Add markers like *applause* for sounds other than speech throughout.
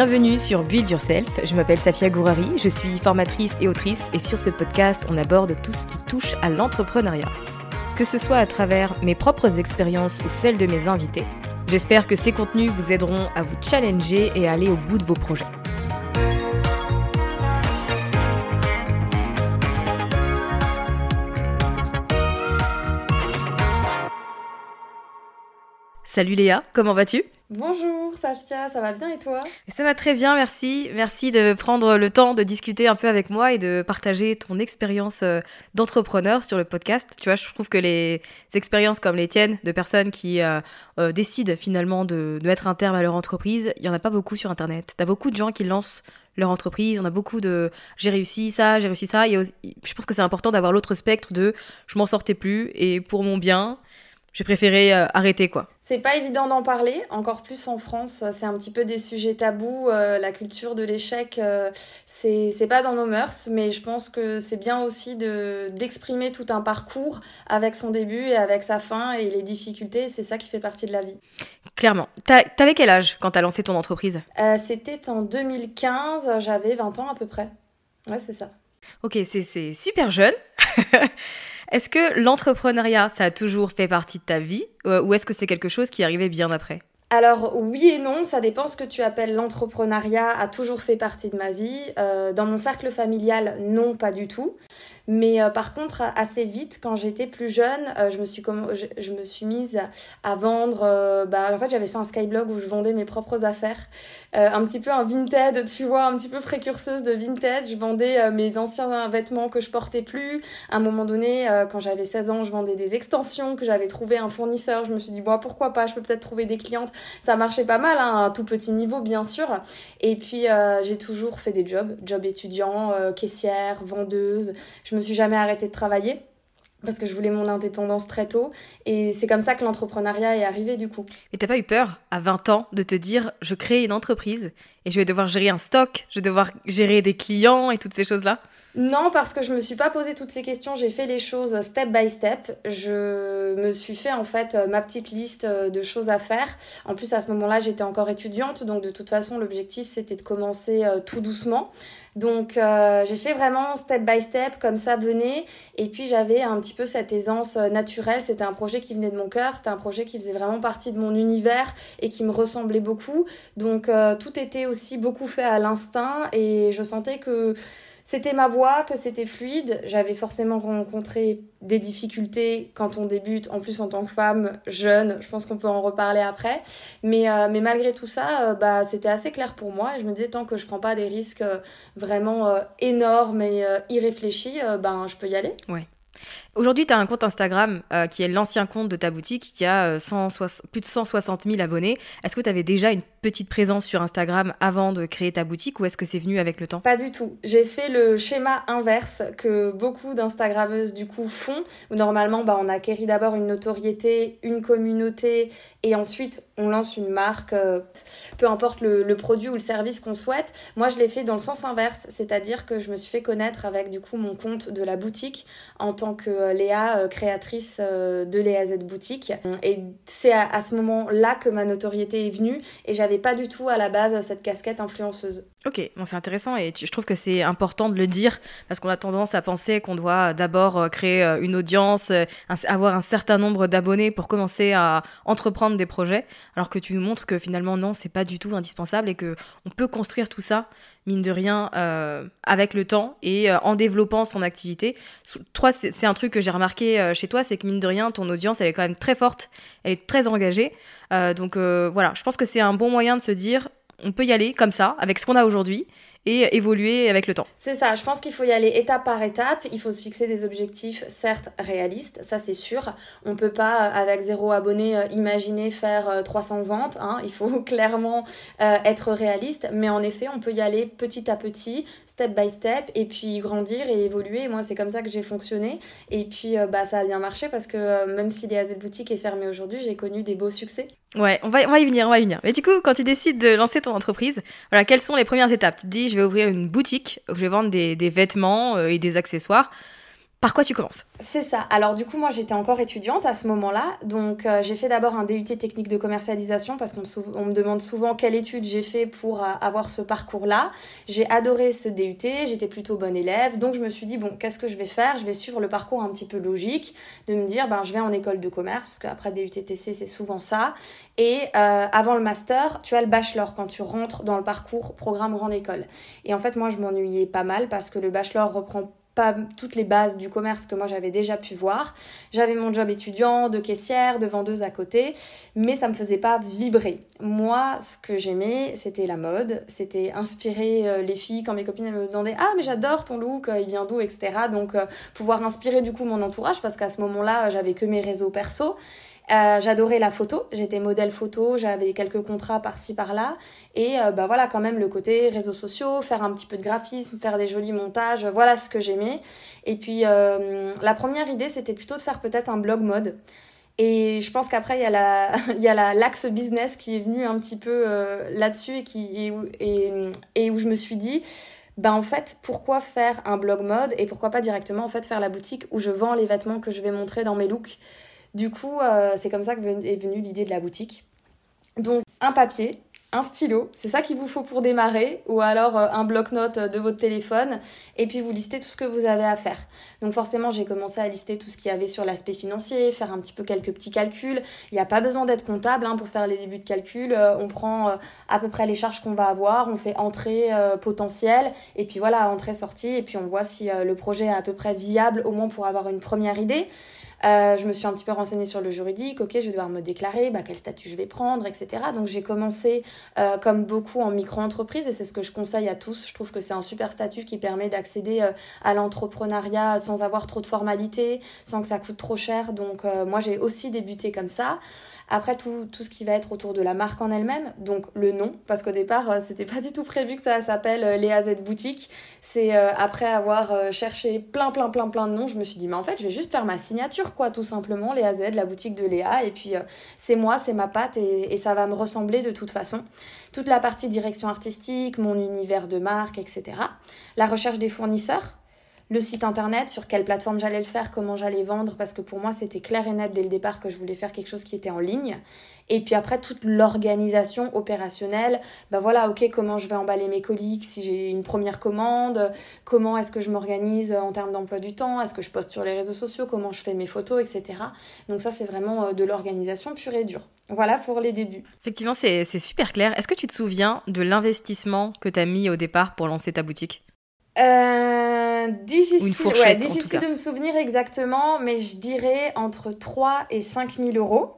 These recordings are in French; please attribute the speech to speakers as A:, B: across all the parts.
A: Bienvenue sur Build Yourself, je m'appelle Safia Gourari, je suis formatrice et autrice et sur ce podcast on aborde tout ce qui touche à l'entrepreneuriat. Que ce soit à travers mes propres expériences ou celles de mes invités, j'espère que ces contenus vous aideront à vous challenger et à aller au bout de vos projets. Salut Léa, comment vas-tu?
B: Bonjour Safia, ça va bien et toi?
A: Ça va très bien, merci. Merci de prendre le temps de discuter un peu avec moi et de partager ton expérience euh, d'entrepreneur sur le podcast. Tu vois, je trouve que les expériences comme les tiennes, de personnes qui euh, euh, décident finalement de, mettre un terme à leur entreprise, il n'y en a pas beaucoup sur Internet. T'as beaucoup de gens qui lancent leur entreprise, on a beaucoup de j'ai réussi ça, j'ai réussi ça. Et je pense que c'est important d'avoir l'autre spectre de je m'en sortais plus et pour mon bien, j'ai préféré euh, arrêter quoi.
B: C'est pas évident d'en parler, encore plus en France, c'est un petit peu des sujets tabous. Euh, la culture de l'échec, euh, c'est pas dans nos mœurs, mais je pense que c'est bien aussi de d'exprimer tout un parcours avec son début et avec sa fin et les difficultés. C'est ça qui fait partie de la vie.
A: Clairement. T'avais quel âge quand t'as lancé ton entreprise?
B: C'était en 2015, j'avais 20 ans à peu près. Ouais, c'est ça.
A: Ok, c'est super jeune. *laughs* Est-ce que l'entrepreneuriat, ça a toujours fait partie de ta vie euh, ou est-ce que c'est quelque chose qui arrivait bien après?
B: Alors oui et non, ça dépend ce que tu appelles l'entrepreneuriat a toujours fait partie de ma vie. Euh, dans mon cercle familial, non, pas du tout. Mais euh, par contre, assez vite, quand j'étais plus jeune, euh, je, me suis je, me suis mise à vendre. Euh, bah, en fait, j'avais fait un skyblog où je vendais mes propres affaires. un petit peu un vintage, tu vois, un petit peu précurseuse de vintage. Je vendais mes anciens vêtements que je portais plus. À un moment donné, quand j'avais 16 ans, je vendais des extensions que j'avais trouvé un fournisseur. Je me suis dit, bon, pourquoi pas, je peux peut-être trouver des clientes. Ça marchait pas mal, hein, à un tout petit niveau, bien sûr. Et puis, j'ai toujours fait des jobs, job étudiant, caissière, vendeuse. Suis jamais arrêtée de travailler parce que je voulais mon indépendance très tôt et c'est comme ça que l'entrepreneuriat est arrivé du coup.
A: Et t'as pas eu peur à 20 ans de te dire je crée une entreprise et je vais devoir gérer un stock, je vais devoir gérer des clients et toutes ces choses-là?
B: Non, parce que je me suis pas posé toutes ces questions, j'ai fait les choses step by step. Je me suis fait en fait ma petite liste de choses à faire. En plus à ce moment-là, j'étais encore étudiante donc de toute façon l'objectif c'était de commencer euh, tout doucement. Donc euh, j'ai fait vraiment step by step, comme ça venait. Et puis j'avais un petit peu cette aisance euh, naturelle. C'était un projet qui venait de mon cœur, c'était un projet qui faisait vraiment partie de mon univers et qui me ressemblait beaucoup. Donc euh, tout était aussi beaucoup fait à l'instinct et je sentais que c'était ma voix, que c'était fluide. J'avais forcément rencontré des difficultés quand on débute, en plus en tant que femme jeune. Je pense qu'on peut en reparler après. Mais, euh, malgré tout ça, euh, bah, c'était assez clair pour moi. Et je me disais, tant que je prends pas des risques euh, vraiment énormes et irréfléchis, ben, je peux y aller.
A: Ouais. Aujourd'hui, tu as un compte Instagram qui est l'ancien compte de ta boutique qui a plus de 160 000 abonnés. Est-ce que tu avais déjà une petite présence sur Instagram avant de créer ta boutique ou est-ce que c'est venu avec le temps?
B: Pas du tout. J'ai fait le schéma inverse que beaucoup d'Instagrammeuses du coup font, où normalement bah, on acquérit d'abord une notoriété, une communauté et ensuite on lance une marque, euh, peu importe le, produit ou le service qu'on souhaite. Moi je l'ai fait dans le sens inverse, c'est-à-dire que je me suis fait connaître avec du coup mon compte de la boutique en tant que euh, Léa, euh, créatrice de Léa Z Boutique. Et c'est à, à ce moment-là que ma notoriété est venue et j'avais pas du tout à la base cette casquette influenceuse.
A: Ok, bon, c'est intéressant et je trouve que c'est important de le dire parce qu'on a tendance à penser qu'on doit d'abord créer une audience, avoir un certain nombre d'abonnés pour commencer à entreprendre des projets, alors que tu nous montres que finalement non, c'est pas du tout indispensable et que on peut construire tout ça mine de rien euh, avec le temps et euh, en développant son activité. Toi, c'est un truc que j'ai remarqué euh, chez toi, c'est que mine de rien, ton audience elle est quand même très forte, elle est très engagée. donc voilà, je pense que c'est un bon moyen de se dire on peut y aller comme ça avec ce qu'on a aujourd'hui et évoluer avec le temps.
B: C'est ça, je pense qu'il faut y aller étape par étape, il faut se fixer des objectifs certes réalistes, ça c'est sûr. On peut pas avec zéro abonné euh, imaginer faire 300 euh, ventes, hein. il faut *laughs* clairement euh, être réaliste, mais en effet on peut y aller petit à petit, step by step, et puis grandir et évoluer. moi c'est comme ça que j'ai fonctionné, et puis bah ça a bien marché parce que même si les AZ Boutique est fermée aujourd'hui, j'ai connu des beaux succès.
A: Ouais, on va, on va y venir, on va y venir. Mais du coup, quand tu décides de lancer ton entreprise, voilà, quelles sont les premières étapes? Tu te dis, je vais ouvrir une boutique, je vais vendre des, des vêtements euh, et des accessoires. Par quoi tu commences?
B: C'est ça. Alors du coup, moi j'étais encore étudiante à ce moment-là, donc euh, j'ai fait d'abord un DUT technique de commercialisation parce qu'on me, demande souvent quelle étude j'ai fait pour euh, avoir ce parcours-là. J'ai adoré ce DUT, j'étais plutôt bonne élève, donc je me suis dit bon, qu'est-ce que je vais faire? Je vais suivre le parcours un petit peu logique, de me dire ben je vais en école de commerce parce qu'après DUT TC c'est souvent ça. Et euh, avant le master, tu as le bachelor quand tu rentres dans le parcours programme grande école. Et en fait, moi je m'ennuyais pas mal parce que le bachelor reprend toutes les bases du commerce que moi j'avais déjà pu voir. J'avais mon job étudiant, de caissière, de vendeuse à côté, mais ça me faisait pas vibrer. Moi, ce que j'aimais, c'était la mode, c'était inspirer euh, les filles quand mes copines me demandaient Ah, mais j'adore ton look, euh, il vient d'où, etc. Donc, euh, pouvoir inspirer du coup mon entourage parce qu'à ce moment-là, j'avais que mes réseaux perso. Euh, j'adorais la photo, j'étais modèle photo, j'avais quelques contrats par-ci par-là. Et euh, bah voilà, quand même le côté réseaux sociaux, faire un petit peu de graphisme, faire des jolis montages, voilà ce que j'aimais. Et puis euh, la première idée, c'était plutôt de faire peut-être un blog mode. Et je pense qu'après, il y a la, *laughs* l'axe business qui est venu un petit peu là-dessus et, qui, et, et où je me suis dit, ben en fait, pourquoi faire un blog mode et pourquoi pas directement en fait faire la boutique où je vends les vêtements que je vais montrer dans mes looks du coup, euh, c'est comme ça que est venue l'idée de la boutique. Donc, un papier, un stylo, c'est ça qu'il vous faut pour démarrer, ou alors euh, un bloc-notes de votre téléphone, et puis vous listez tout ce que vous avez à faire. Donc forcément, j'ai commencé à lister tout ce qu'il y avait sur l'aspect financier, faire un petit peu quelques petits calculs. Il n'y a pas besoin d'être comptable hein, pour faire les débuts de calcul. Euh, on prend à peu près les charges qu'on va avoir, on fait entrée potentielle, et puis voilà, entrée-sortie, et puis on voit si le projet est à peu près viable, au moins pour avoir une première idée. Euh, je me suis un petit peu renseignée sur le juridique. Ok, je vais devoir me déclarer, bah, quel statut je vais prendre, etc. Donc j'ai commencé euh, comme beaucoup en micro-entreprise et c'est ce que je conseille à tous. Je trouve que c'est un super statut qui permet d'accéder euh, à l'entrepreneuriat sans avoir trop de formalités, sans que ça coûte trop cher. Donc moi j'ai aussi débuté comme ça. Après, tout, tout ce qui va être autour de la marque en elle-même, donc le nom, parce qu'au départ, euh, c'était pas du tout prévu que ça s'appelle euh, Léa Z Boutique. C'est euh, après avoir cherché plein, plein, plein, plein de noms, je me suis dit, mais en fait, je vais juste faire ma signature, quoi, tout simplement, Léa Z, la boutique de Léa, et puis c'est moi, c'est ma patte, et, et ça va me ressembler de toute façon. Toute la partie direction artistique, mon univers de marque, etc. La recherche des fournisseurs, le site internet, sur quelle plateforme j'allais le faire, comment j'allais vendre, parce que pour moi c'était clair et net dès le départ que je voulais faire quelque chose qui était en ligne. Et puis après toute l'organisation opérationnelle, ben voilà, ok, comment je vais emballer mes colis si j'ai une première commande, comment est-ce que je m'organise en termes d'emploi du temps, est-ce que je poste sur les réseaux sociaux, comment je fais mes photos, etc. Donc ça c'est vraiment euh, de l'organisation pure et dure. Voilà pour les débuts.
A: Effectivement, c'est super clair. Est-ce que tu te souviens de l'investissement que tu as mis au départ pour lancer ta boutique?
B: Euh, difficile, ouais, difficile de me souvenir exactement, mais je dirais entre 3 et 5 000 euros.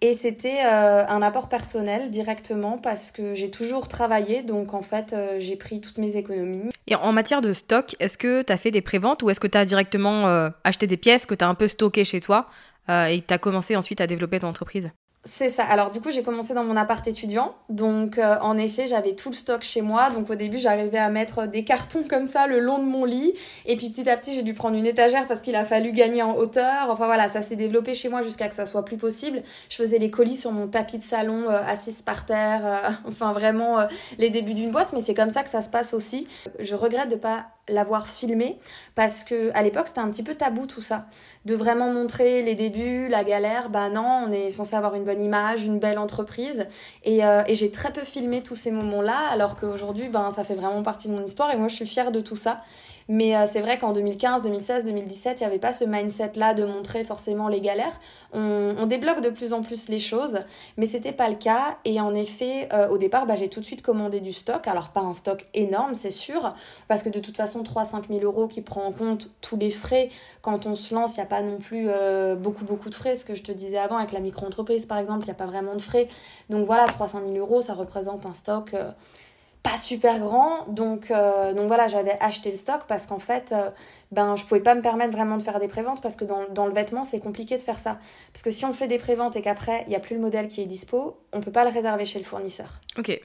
B: Et c'était euh, un apport personnel directement parce que j'ai toujours travaillé, donc en fait euh, j'ai pris toutes mes économies.
A: Et en matière de stock, est-ce que tu as fait des préventes ou est-ce que tu as directement acheté des pièces que tu as un peu stockées chez toi et tu as commencé ensuite à développer ton entreprise?
B: C'est ça. Alors du coup, j'ai commencé dans mon appart étudiant. Donc euh, en effet, j'avais tout le stock chez moi. Donc au début, j'arrivais à mettre des cartons comme ça le long de mon lit. Et puis petit à petit, j'ai dû prendre une étagère parce qu'il a fallu gagner en hauteur. Enfin voilà, ça s'est développé chez moi jusqu'à que ça soit plus possible. Je faisais les colis sur mon tapis de salon, euh, assise par terre. Euh, *laughs* enfin vraiment les débuts d'une boîte. Mais c'est comme ça que ça se passe aussi. Je regrette de pas l'avoir filmé parce que à l'époque c'était un petit peu tabou tout ça. De vraiment montrer les débuts la galère bah non on est censé avoir une bonne image une belle entreprise. Et, euh, et j'ai très peu filmé tous ces moments là alors qu'aujourd'hui ben ça fait vraiment partie de mon histoire et moi je suis fière de tout ça mais euh, c'est vrai qu'en 2015, 2016, 2017, il n'y avait pas ce mindset-là de montrer forcément les galères. On, débloque de plus en plus les choses, mais c'était pas le cas. Et en effet, euh, au départ, bah, j'ai tout de suite commandé du stock. Alors pas un stock énorme, c'est sûr, parce que de toute façon, 3-5 000 euros qui prend en compte tous les frais. Quand on se lance, il n'y a pas non plus euh, beaucoup, beaucoup de frais. Ce que je te disais avant, avec la micro-entreprise, par exemple, il n'y a pas vraiment de frais. Donc voilà, 300 000 euros, ça représente un stock pas super grand. Donc, euh, donc voilà, j'avais acheté le stock parce qu'en fait, euh, ben, je pouvais pas me permettre vraiment de faire des préventes parce que dans, dans le vêtement, c'est compliqué de faire ça. Parce que si on fait des préventes et qu'après, il n'y a plus le modèle qui est dispo, on peut pas le réserver chez le fournisseur.
A: Ok.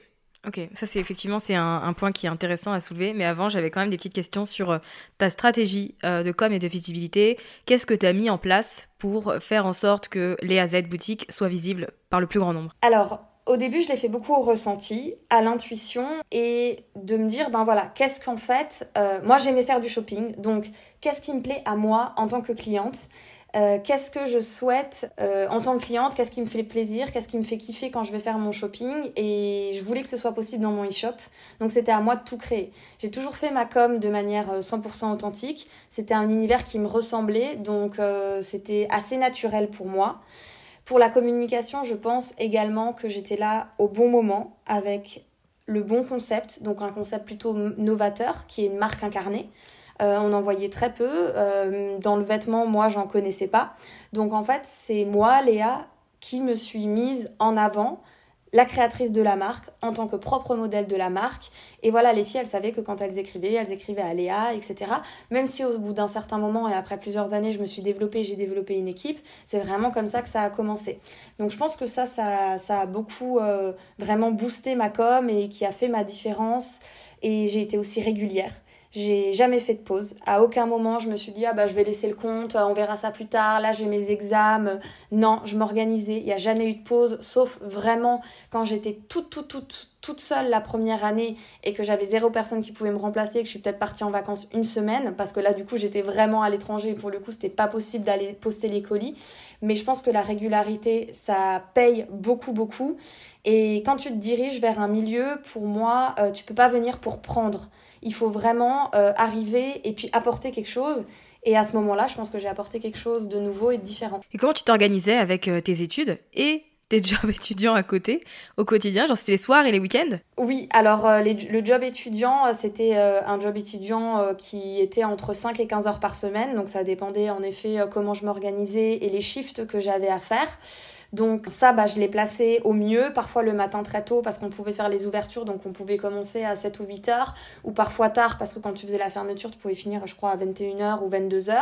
A: Ok, ça c'est effectivement c'est un, un, point qui est intéressant à soulever. Mais avant, j'avais quand même des petites questions sur euh, ta stratégie de com et de visibilité. Qu'est-ce que tu as mis en place pour faire en sorte que les AZ boutiques soient visibles par le plus grand nombre?
B: Alors, au début, je l'ai fait beaucoup au ressenti, à l'intuition et de me dire, ben voilà, qu'est-ce qu'en fait, euh, moi j'aimais faire du shopping, donc qu'est-ce qui me plaît à moi en tant que cliente? Euh, qu'est-ce que je souhaite euh, en tant que cliente, qu'est-ce qui me fait plaisir, qu'est-ce qui me fait kiffer quand je vais faire mon shopping? Et je voulais que ce soit possible dans mon e-shop. Donc c'était à moi de tout créer. J'ai toujours fait ma com de manière 100% authentique. C'était un univers qui me ressemblait, donc c'était assez naturel pour moi. Pour la communication, je pense également que j'étais là au bon moment avec le bon concept, donc un concept plutôt novateur qui est une marque incarnée. Euh, on en voyait très peu. Euh, dans le vêtement, moi, j'en connaissais pas. Donc en fait, c'est moi, Léa, qui me suis mise en avant la créatrice de la marque en tant que propre modèle de la marque. Et voilà, les filles, elles savaient que quand elles écrivaient, elles écrivaient à Léa, etc. Même si au bout d'un certain moment et après plusieurs années, je me suis développée, j'ai développé une équipe, c'est vraiment comme ça que ça a commencé. Donc je pense que ça, ça, ça a beaucoup euh, vraiment boosté ma com et qui a fait ma différence. Et j'ai été aussi régulière. J'ai jamais fait de pause. À aucun moment, je me suis dit, ah bah, je vais laisser le compte, on verra ça plus tard, là, j'ai mes examens. Non, je m'organisais. Il n'y a jamais eu de pause, sauf vraiment quand j'étais toute, toute, toute, toute seule la première année et que j'avais zéro personne qui pouvait me remplacer, que je suis peut-être partie en vacances une semaine, parce que là, du coup, j'étais vraiment à l'étranger et pour le coup, c'était pas possible d'aller poster les colis. Mais je pense que la régularité, ça paye beaucoup, beaucoup. Et quand tu te diriges vers un milieu, pour moi, euh, tu peux pas venir pour prendre. Il faut vraiment euh, arriver et puis apporter quelque chose. Et à ce moment-là, je pense que j'ai apporté quelque chose de nouveau et de différent.
A: Et comment tu t'organisais avec euh, tes études et tes *laughs* jobs étudiants à côté au quotidien? Genre c'était les soirs et les week-ends?
B: Oui, alors euh, le job étudiant, c'était un job étudiant qui était entre 5 et 15 heures par semaine. Donc ça dépendait en effet comment je m'organisais et les shifts que j'avais à faire. Donc ça, bah, je l'ai placé au mieux, parfois le matin très tôt parce qu'on pouvait faire les ouvertures, donc on pouvait commencer à 7 ou 8 heures, ou parfois tard parce que quand tu faisais la fermeture, tu pouvais finir, je crois, à 21h ou 22h.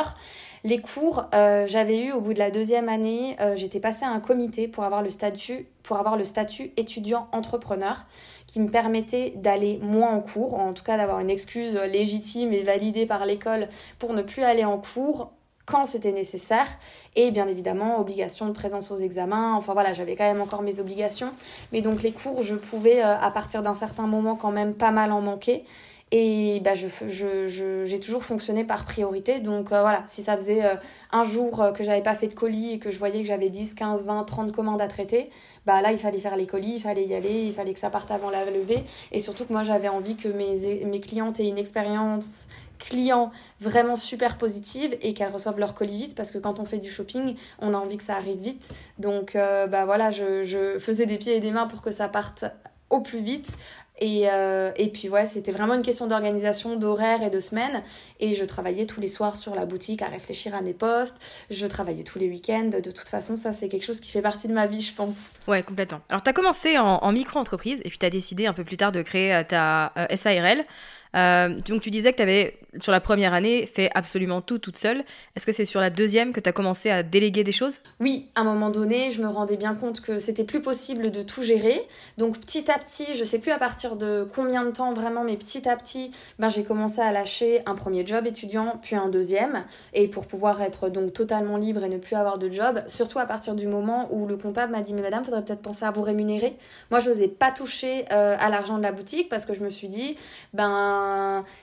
B: Les cours, euh, j'avais eu au bout de la deuxième année, euh, j'étais passée à un comité pour avoir le statut, pour avoir le statut étudiant entrepreneur qui me permettait d'aller moins en cours, en tout cas d'avoir une excuse légitime et validée par l'école pour ne plus aller en cours quand c'était nécessaire et bien évidemment obligation de présence aux examens enfin voilà j'avais quand même encore mes obligations mais donc les cours je pouvais euh, à partir d'un certain moment quand même pas mal en manquer et bah, je, je, j'ai toujours fonctionné par priorité. Donc euh, voilà, si ça faisait euh, un jour que j'avais pas fait de colis et que je voyais que j'avais 10, 15, 20, 30 commandes à traiter, bah là il fallait faire les colis, il fallait y aller, il fallait que ça parte avant la levée. Et surtout que moi j'avais envie que mes, mes clientes aient une expérience clients vraiment super positives et qu'elles reçoivent leur colis vite parce que quand on fait du shopping, on a envie que ça arrive vite. Donc euh, bah voilà, je, je, faisais des pieds et des mains pour que ça parte au plus vite. Et, euh, et puis ouais, c'était vraiment une question d'organisation, d'horaire et de semaine. Et je travaillais tous les soirs sur la boutique à réfléchir à mes postes. Je travaillais tous les week-ends. De toute façon, ça c'est quelque chose qui fait partie de ma vie, je pense.
A: Ouais, complètement. Alors tu as commencé en, en micro-entreprise et puis tu as décidé un peu plus tard de créer euh, ta SARL. Euh, donc tu disais que tu avais, sur la première année, fait absolument tout toute seule. Est-ce que c'est sur la deuxième que tu as commencé à déléguer des choses?
B: Oui, à un moment donné, je me rendais bien compte que c'était plus possible de tout gérer. Donc petit à petit, je sais plus à partir de combien de temps vraiment, mais petit à petit, ben, j'ai commencé à lâcher un premier job étudiant, puis un deuxième. Et pour pouvoir être donc totalement libre et ne plus avoir de job, surtout à partir du moment où le comptable m'a dit Mais madame, faudrait peut-être penser à vous rémunérer. Moi, je n'osais pas toucher euh, à l'argent de la boutique parce que je me suis dit Ben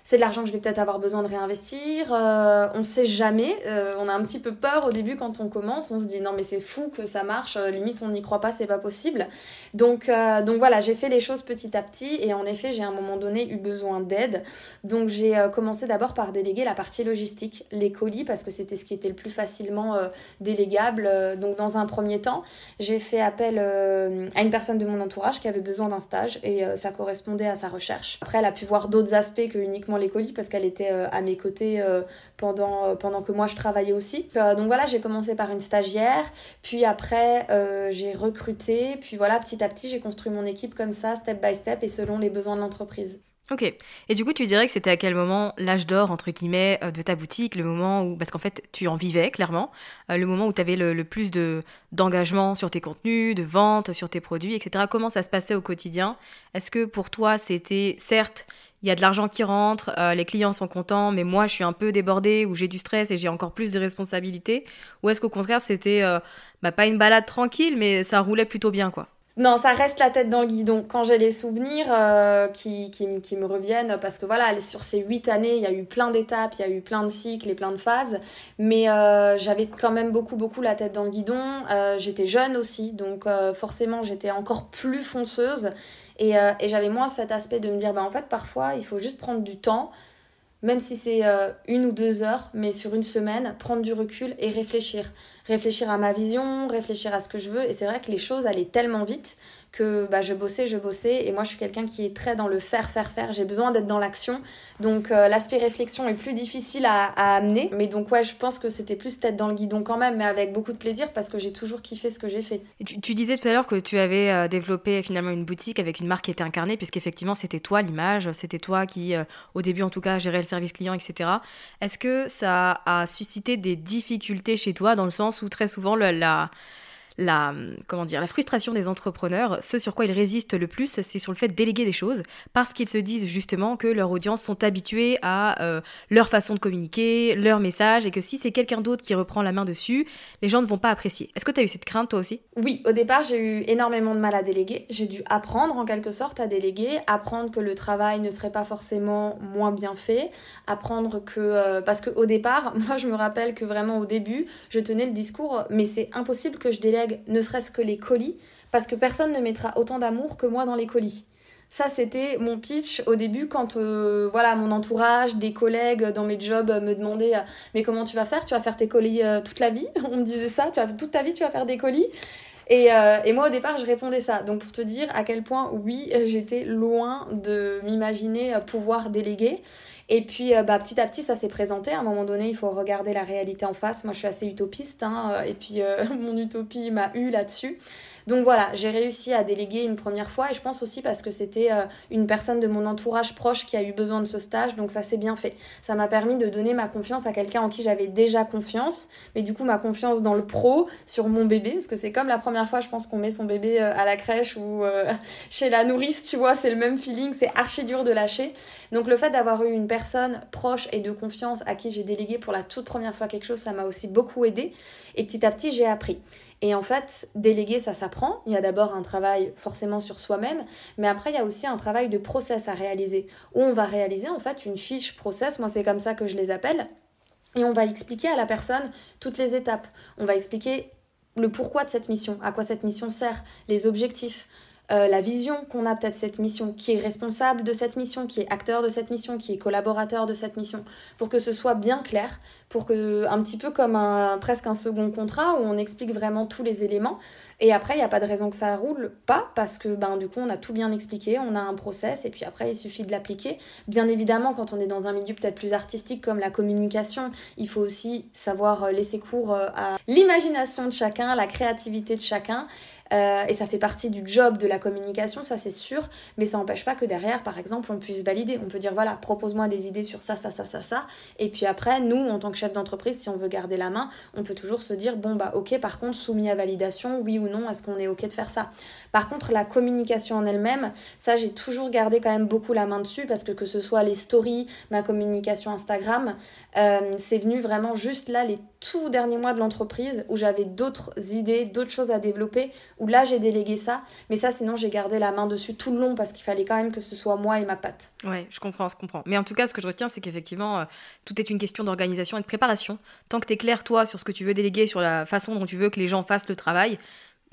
B: c'est de l'argent que je vais peut-être avoir besoin de réinvestir. Euh, on sait jamais. Euh, on a un petit peu peur au début quand on commence. On se dit non mais c'est fou que ça marche. Euh, limite on n'y croit pas, c'est pas possible. Donc donc voilà, j'ai fait les choses petit à petit et en effet j'ai à un moment donné eu besoin d'aide. Donc j'ai commencé d'abord par déléguer la partie logistique, les colis parce que c'était ce qui était le plus facilement délégable. Donc dans un premier temps, j'ai fait appel à une personne de mon entourage qui avait besoin d'un stage et ça correspondait à sa recherche. Après elle a pu voir d'autres que uniquement les colis parce qu'elle était euh, à mes côtés euh, pendant, euh, pendant que moi je travaillais aussi. donc voilà, j'ai commencé par une stagiaire, puis après j'ai recruté, puis voilà, petit à petit j'ai construit mon équipe comme ça, step by step et selon les besoins de l'entreprise.
A: Ok. Et du coup, tu dirais que c'était à quel moment l'âge d'or, entre guillemets, de ta boutique, le moment où, parce qu'en fait, tu en vivais clairement, le moment où tu avais le, plus de, d'engagement sur tes contenus, de vente, sur tes produits, etc. Comment ça se passait au quotidien? Est-ce que pour toi, c'était certes il y a de l'argent qui rentre, euh, les clients sont contents, mais moi je suis un peu débordée ou j'ai du stress et j'ai encore plus de responsabilités Ou est-ce qu'au contraire c'était euh, bah, pas une balade tranquille, mais ça roulait plutôt bien quoi
B: non, ça reste la tête dans le guidon. Quand j'ai les souvenirs euh, qui, me reviennent, parce que voilà, sur ces huit années, il y a eu plein d'étapes, il y a eu plein de cycles et plein de phases, mais j'avais quand même beaucoup, beaucoup la tête dans le guidon. j'étais jeune aussi, donc forcément j'étais encore plus fonceuse. Euh, et, j'avais moins cet aspect de me dire, bah, en fait, parfois, il faut juste prendre du temps, même si c'est euh, une ou deux heures, mais sur une semaine, prendre du recul et réfléchir. Réfléchir à ma vision, réfléchir à ce que je veux. Et c'est vrai que les choses allaient tellement vite que bah, je bossais, je bossais. Et moi, je suis quelqu'un qui est très dans le faire, faire, faire. J'ai besoin d'être dans l'action. Donc, euh, l'aspect réflexion est plus difficile à, amener. Mais donc, ouais, je pense que c'était plus tête dans le guidon quand même, mais avec beaucoup de plaisir parce que j'ai toujours kiffé ce que j'ai fait.
A: tu, disais tout à l'heure que tu avais euh, développé finalement une boutique avec une marque qui était incarnée, puisqu'effectivement, c'était toi l'image, c'était toi qui, euh, au début en tout cas, gérait le service client, etc. Est-ce que ça a suscité des difficultés chez toi dans le sens où très souvent la la, comment dire, la frustration des entrepreneurs, ce sur quoi ils résistent le plus, c'est sur le fait de déléguer des choses, parce qu'ils se disent justement que leur audience sont habitués à euh, leur façon de communiquer, leur message, et que si c'est quelqu'un d'autre qui reprend la main dessus, les gens ne vont pas apprécier. Est-ce que tu as eu cette crainte toi aussi?
B: Oui, au départ j'ai eu énormément de mal à déléguer. J'ai dû apprendre en quelque sorte à déléguer, apprendre que le travail ne serait pas forcément moins bien fait, apprendre que... Euh, parce qu'au départ, *laughs* moi je me rappelle que vraiment au début, je tenais le discours, mais c'est impossible que je délègue ne serait-ce que les colis, parce que personne ne mettra autant d'amour que moi dans les colis. Ça, c'était mon pitch au début quand euh, voilà mon entourage, des collègues dans mes jobs me demandaient euh, mais comment tu vas faire? Tu vas faire tes colis euh, toute la vie? *laughs* On me disait ça, tu vas, toute ta vie tu vas faire des colis? Et, et, moi au départ je répondais ça. Donc pour te dire à quel point oui j'étais loin de m'imaginer pouvoir déléguer. Et puis, euh, bah, petit à petit, ça s'est présenté. À un moment donné, il faut regarder la réalité en face. Moi, je suis assez utopiste, hein, euh, et puis euh, *laughs* mon utopie m'a eu là-dessus. Donc voilà, j'ai réussi à déléguer une première fois et je pense aussi parce que c'était euh, une personne de mon entourage proche qui a eu besoin de ce stage, donc ça s'est bien fait. Ça m'a permis de donner ma confiance à quelqu'un en qui j'avais déjà confiance, mais du coup ma confiance dans le pro sur mon bébé, parce que c'est comme la première fois, je pense qu'on met son bébé euh, à la crèche ou euh, *laughs* chez la nourrice, tu vois, c'est le même feeling, c'est archi dur de lâcher. Donc le fait d'avoir eu une personne proche et de confiance à qui j'ai délégué pour la toute première fois quelque chose, ça m'a aussi beaucoup aidé. Et petit à petit, j'ai appris. Et en fait, déléguer, ça s'apprend. Il y a d'abord un travail forcément sur soi-même, mais après, il y a aussi un travail de process à réaliser, où on va réaliser en fait une fiche process, moi c'est comme ça que je les appelle, et on va expliquer à la personne toutes les étapes. On va expliquer le pourquoi de cette mission, à quoi cette mission sert, les objectifs, euh, la vision qu'on a peut-être cette mission, qui est responsable de cette mission, qui est acteur de cette mission, qui est collaborateur de cette mission, pour que ce soit bien clair, pour que un petit peu comme un presque un second contrat où on explique vraiment tous les éléments. Et après, il n'y a pas de raison que ça roule pas parce que ben du coup on a tout bien expliqué, on a un process et puis après il suffit de l'appliquer. Bien évidemment, quand on est dans un milieu peut-être plus artistique comme la communication, il faut aussi savoir euh, laisser cours euh, à l'imagination de chacun, la créativité de chacun et ça fait partie du job de la communication, ça c'est sûr, mais ça n'empêche pas que derrière, par exemple, on puisse valider. On peut dire voilà, propose-moi des idées sur ça, ça, ça, ça, ça. Et puis après, nous, en tant que chef d'entreprise, si on veut garder la main, on peut toujours se dire bon bah ok, par contre, soumis à validation, oui ou non, est-ce qu'on est ok de faire ça? Par contre, la communication en elle-même, ça j'ai toujours gardé quand même beaucoup la main dessus parce que que ce soit les stories, ma communication Instagram, euh, c'est venu vraiment juste là les tout derniers mois de l'entreprise où j'avais d'autres idées, d'autres choses à développer, où là j'ai délégué ça. Mais ça, sinon, j'ai gardé la main dessus tout le long parce qu'il fallait quand même que ce soit moi et ma patte.
A: Ouais, je comprends, je comprends. Mais en tout cas, ce que je retiens, c'est qu'effectivement, euh, tout est une question d'organisation et de préparation. Tant que tu es clair, toi, sur ce que tu veux déléguer, sur la façon dont tu veux que les gens fassent le travail,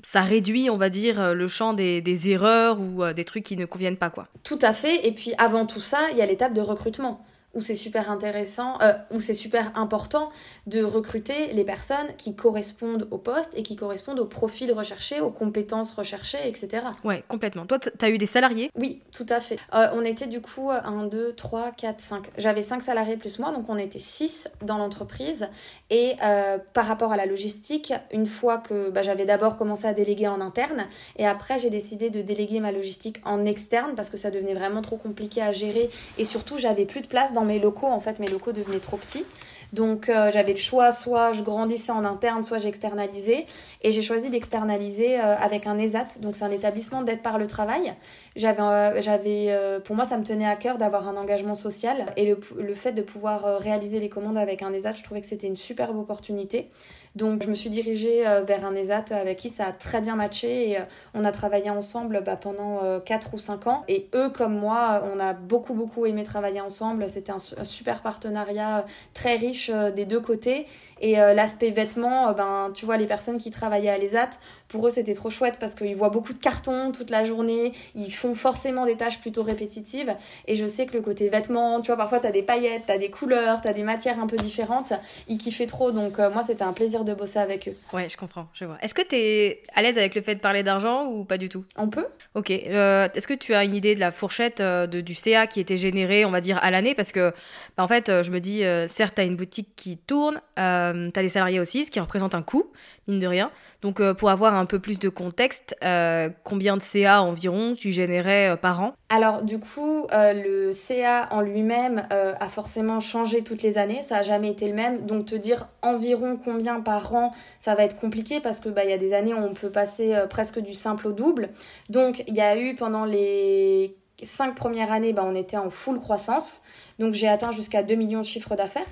A: ça réduit, on va dire, euh, le champ des, des erreurs ou euh, des trucs qui ne conviennent pas, quoi.
B: Tout à fait. Et puis, avant tout ça, il y a l'étape de recrutement où c'est super intéressant, euh, où c'est super important de recruter les personnes qui correspondent au poste et qui correspondent au profil recherché, aux compétences recherchées, etc.
A: Ouais, complètement. Toi, tu as eu des salariés?
B: Oui, tout à fait. Euh, on était du coup 1, 2, 3, 4, 5. J'avais 5 salariés plus moi, donc on était 6 dans l'entreprise. Et euh, par rapport à la logistique, une fois que bah, j'avais d'abord commencé à déléguer en interne, et après j'ai décidé de déléguer ma logistique en externe parce que ça devenait vraiment trop compliqué à gérer et surtout j'avais plus de place dans mes locaux, en fait, mes locaux devenaient trop petits. Donc euh, j'avais le choix, soit je grandissais en interne, soit j'externalisais. Et j'ai choisi d'externaliser euh, avec un ESAT, donc c'est un établissement d'aide par le travail. J'avais, euh, j'avais, pour moi, ça me tenait à cœur d'avoir un engagement social. Et le, le fait de pouvoir réaliser les commandes avec un ESAT, je trouvais que c'était une superbe opportunité. Donc je me suis dirigée vers un ESAT avec qui ça a très bien matché et on a travaillé ensemble bah, pendant 4 ou 5 ans. Et eux comme moi, on a beaucoup beaucoup aimé travailler ensemble. C'était un, super partenariat très riche euh, des deux côtés. Et euh, l'aspect vêtements, euh, ben, tu vois, les personnes qui travaillaient à l'ESAT, pour eux, c'était trop chouette parce qu'ils voient beaucoup de cartons toute la journée. Ils font forcément des tâches plutôt répétitives. Et je sais que le côté vêtements, tu vois, parfois, tu as des paillettes, tu as des couleurs, tu as des matières un peu différentes. Ils kiffaient trop. Donc, moi, c'était un plaisir de bosser avec eux.
A: Ouais, je comprends, je vois. Est-ce que tu es à l'aise avec le fait de parler d'argent ou pas du tout?
B: On peut.
A: Ok. Est-ce que tu as une idée de la fourchette de, du CA qui était généré, on va dire, à l'année? Parce que, bah, en fait, je me dis, certes, tu as une boutique qui tourne. Euh, tu as les salariés aussi, ce qui représente un coût, mine de rien. Donc, euh, pour avoir un peu plus de contexte, euh, combien de CA environ tu générais euh, par an?
B: Alors, du coup, le CA en lui-même a forcément changé toutes les années. Ça n'a jamais été le même. Donc, te dire environ combien par an, ça va être compliqué parce que bah, y a des années où on peut passer presque du simple au double. Donc, il y a eu pendant les cinq premières années, bah, on était en full croissance. Donc, j'ai atteint jusqu'à 2 millions de chiffres d'affaires.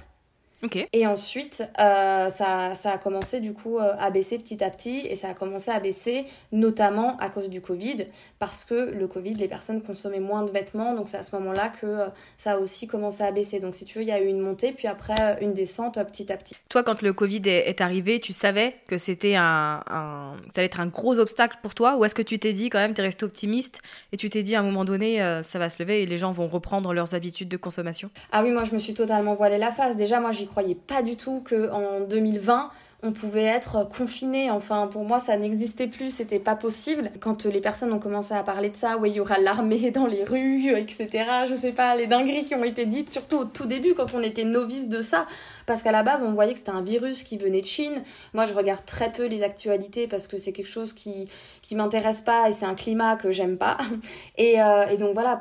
B: Et ensuite, euh, ça, ça, a commencé du coup euh, à baisser petit à petit et ça a commencé à baisser notamment à cause du Covid parce que le Covid, les personnes consommaient moins de vêtements donc c'est à ce moment-là que euh, ça a aussi commencé à baisser. Donc si tu veux, il y a eu une montée puis après une descente petit à petit.
A: Toi, quand le Covid est, arrivé, tu savais que c'était un, un, ça allait être un gros obstacle pour toi? Ou est-ce que tu t'es dit quand même, tu es resté optimiste et tu t'es dit à un moment donné, ça va se lever et les gens vont reprendre leurs habitudes de consommation?
B: Ah oui, moi je me suis totalement voilé la face. Déjà, moi j'y croyais pas du tout qu'en 2020, on pouvait être confiné. Enfin, pour moi, ça n'existait plus, c'était pas possible. Quand les personnes ont commencé à parler de ça, oui, il y aura l'armée *laughs* dans les rues, etc. Je sais pas, les dingueries qui ont été dites, surtout au tout début, quand on était novice de ça. Parce qu'à la base, on voyait que c'était un virus qui venait de Chine. Moi, je regarde très peu les actualités parce que c'est quelque chose qui, qui m'intéresse pas et c'est un climat que j'aime pas. *laughs* Et, euh, et donc voilà,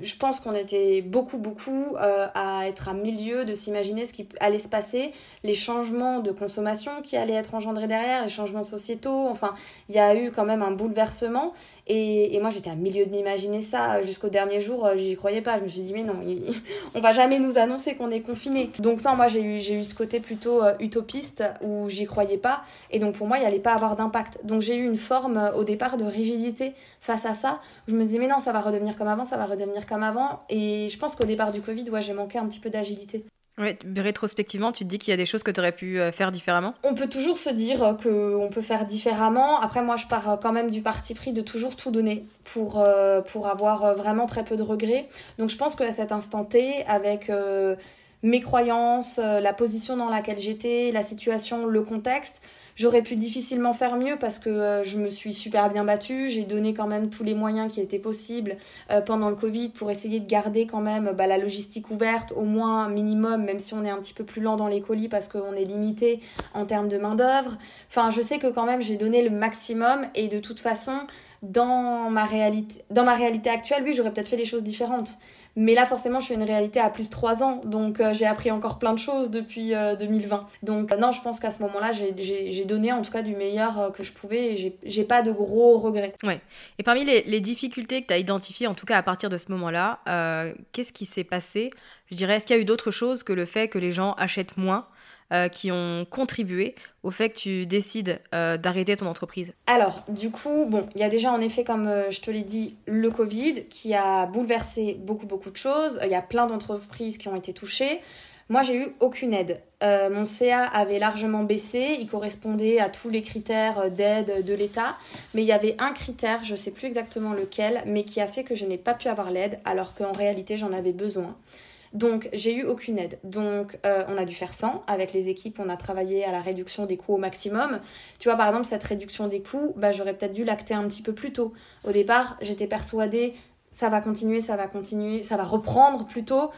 B: je pense qu'on était beaucoup, beaucoup euh, à être à milieu de s'imaginer ce qui allait se passer, les changements de consommation qui allaient être engendrés derrière, les changements sociétaux. Enfin, il y a eu quand même un bouleversement. Et, et moi, j'étais à milieu de m'imaginer ça. Jusqu'au dernier jour, euh, j'y croyais pas. Je me suis dit, mais non, *laughs* on va jamais nous annoncer qu'on est confiné. Donc, non, moi, j'ai eu, j'ai eu ce côté plutôt euh, utopiste où j'y croyais pas. Et donc, pour moi, il allait pas avoir d'impact. Donc, j'ai eu une forme au départ de rigidité face à ça. je me disais, mais non, ça va redevenir comme avant, ça va redevenir comme avant. Et je pense qu'au départ du Covid, ouais, j'ai manqué un petit peu d'agilité.
A: Oui, rétrospectivement, tu te dis qu'il y a des choses que tu aurais pu euh, faire différemment?
B: On peut toujours se dire qu'on peut faire différemment. Après, moi, je pars euh, quand même du parti pris de toujours tout donner pour, euh, pour avoir vraiment très peu de regrets. Donc, je pense qu'à cet instant T, avec mes croyances, la position dans laquelle j'étais, la situation, le contexte. J'aurais pu difficilement faire mieux parce que euh, je me suis super bien battue. J'ai donné quand même tous les moyens qui étaient possibles euh, pendant le Covid pour essayer de garder quand même bah, la logistique ouverte au moins minimum, même si on est un petit peu plus lent dans les colis parce qu'on est limité en termes de main-d'œuvre. Enfin, je sais que quand même j'ai donné le maximum et de toute façon, dans ma réalité, dans ma réalité actuelle, oui, j'aurais peut-être fait les choses différentes. Mais là, forcément, je fais une réalité à plus de 3 ans. Donc, euh, j'ai appris encore plein de choses depuis 2020. Euh, donc, euh, non, je pense qu'à ce moment-là, j'ai donné en tout cas du meilleur que je pouvais et j'ai pas de gros regrets.
A: Ouais. Et parmi les, les difficultés que tu as identifiées, en tout cas à partir de ce moment-là, qu'est-ce qui s'est passé? Je dirais, est-ce qu'il y a eu d'autres choses que le fait que les gens achètent moins? Euh, qui ont contribué au fait que tu décides euh, d'arrêter ton entreprise
B: Alors, du coup, bon, il y a déjà en effet, comme euh, je te l'ai dit, le Covid qui a bouleversé beaucoup, beaucoup de choses. Il y a plein d'entreprises qui ont été touchées. Moi, j'ai eu aucune aide. mon CA avait largement baissé, il correspondait à tous les critères d'aide de l'État, mais il y avait un critère, je ne sais plus exactement lequel, mais qui a fait que je n'ai pas pu avoir l'aide, alors qu'en réalité j'en avais besoin. Donc j'ai eu aucune aide. Donc euh, on a dû faire 100 avec les équipes, on a travaillé à la réduction des coûts au maximum. Tu vois par exemple cette réduction des coûts, bah, j'aurais peut-être dû l'acter un petit peu plus tôt. Au départ j'étais persuadée ça va continuer, ça va continuer, ça va reprendre plutôt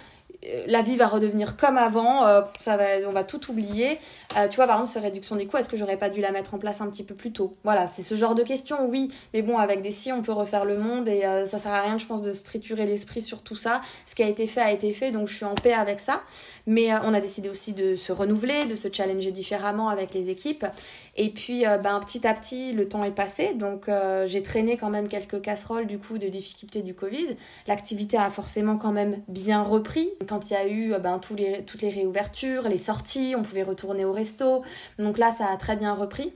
B: la vie va redevenir comme avant, euh, ça va, on va tout oublier. Euh, tu vois, par exemple, cette réduction des coûts, est-ce que j'aurais pas dû la mettre en place un petit peu plus tôt? Voilà, c'est ce genre de questions, oui. Mais bon, avec des si, on peut refaire le monde et ça sert à rien, je pense, de se triturer l'esprit sur tout ça. Ce qui a été fait a été fait, donc je suis en paix avec ça. Mais on a décidé aussi de se renouveler, de se challenger différemment avec les équipes. Et puis, ben, petit à petit, le temps est passé. Donc, j'ai traîné quand même quelques casseroles du coup de difficultés du Covid. L'activité a forcément quand même bien repris il y a eu euh, ben, toutes les réouvertures, les sorties, on pouvait retourner au resto. Donc là, ça a très bien repris.